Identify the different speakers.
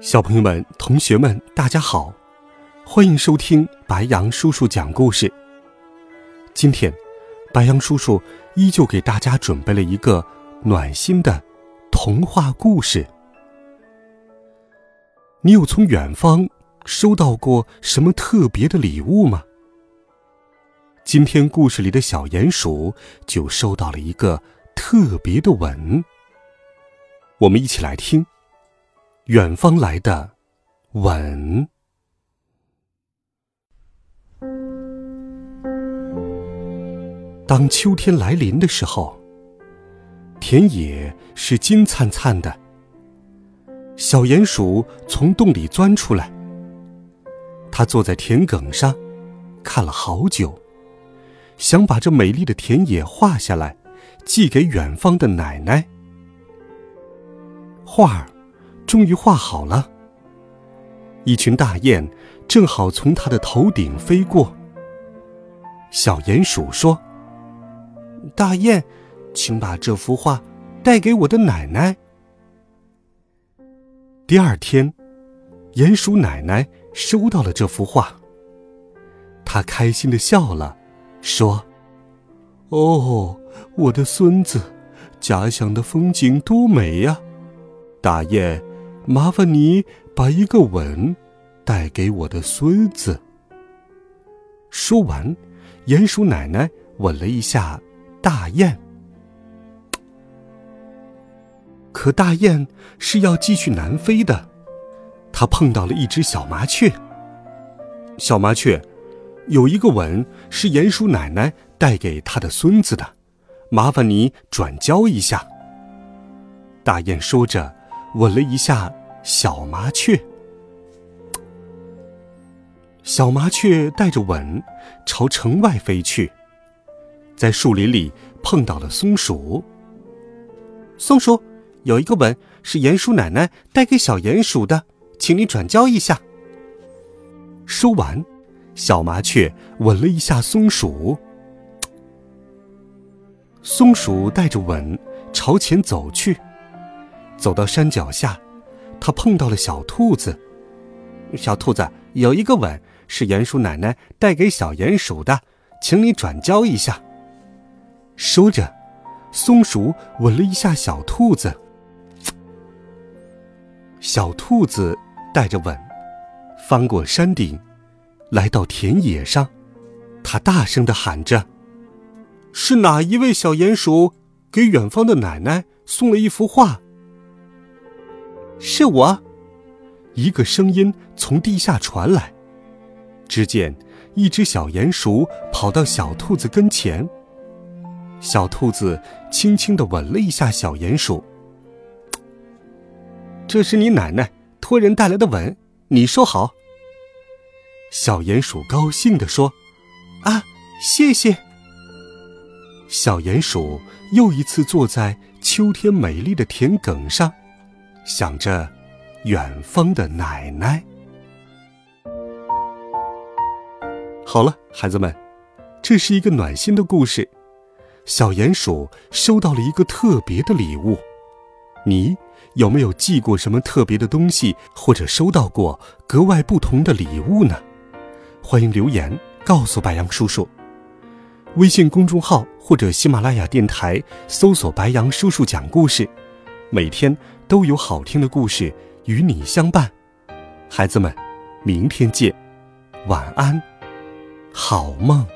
Speaker 1: 小朋友们、同学们，大家好，欢迎收听白羊叔叔讲故事。今天，白羊叔叔依旧给大家准备了一个暖心的童话故事。你有从远方收到过什么特别的礼物吗？今天故事里的小鼹鼠就收到了一个特别的吻。我们一起来听。远方来的吻。当秋天来临的时候，田野是金灿灿的。小鼹鼠从洞里钻出来，它坐在田埂上，看了好久，想把这美丽的田野画下来，寄给远方的奶奶。画儿。终于画好了。一群大雁正好从他的头顶飞过。小鼹鼠说：“大雁，请把这幅画带给我的奶奶。”第二天，鼹鼠奶奶收到了这幅画。她开心的笑了，说：“哦，我的孙子，家乡的风景多美呀！大雁。”麻烦你把一个吻带给我的孙子。说完，鼹鼠奶奶吻了一下大雁。可大雁是要继续南飞的，它碰到了一只小麻雀。小麻雀，有一个吻是鼹鼠奶奶带给他的孙子的，麻烦你转交一下。大雁说着。吻了一下小麻雀，小麻雀带着吻朝城外飞去，在树林里碰到了松鼠。松鼠有一个吻是鼹鼠奶奶带给小鼹鼠的，请你转交一下。说完，小麻雀吻了一下松鼠。松鼠带着吻朝前走去。走到山脚下，他碰到了小兔子。小兔子有一个吻是鼹鼠奶奶带给小鼹鼠的，请你转交一下。说着，松鼠吻了一下小兔子。小兔子带着吻，翻过山顶，来到田野上，他大声的喊着：“是哪一位小鼹鼠给远方的奶奶送了一幅画？”是我，一个声音从地下传来。只见一只小鼹鼠跑到小兔子跟前，小兔子轻轻的吻了一下小鼹鼠。这是你奶奶托人带来的吻，你收好。小鼹鼠高兴地说：“啊，谢谢。”小鼹鼠又一次坐在秋天美丽的田埂上。想着远方的奶奶。好了，孩子们，这是一个暖心的故事。小鼹鼠收到了一个特别的礼物，你有没有寄过什么特别的东西，或者收到过格外不同的礼物呢？欢迎留言告诉白杨叔叔。微信公众号或者喜马拉雅电台搜索“白杨叔叔讲故事”，每天。都有好听的故事与你相伴，孩子们，明天见，晚安，好梦。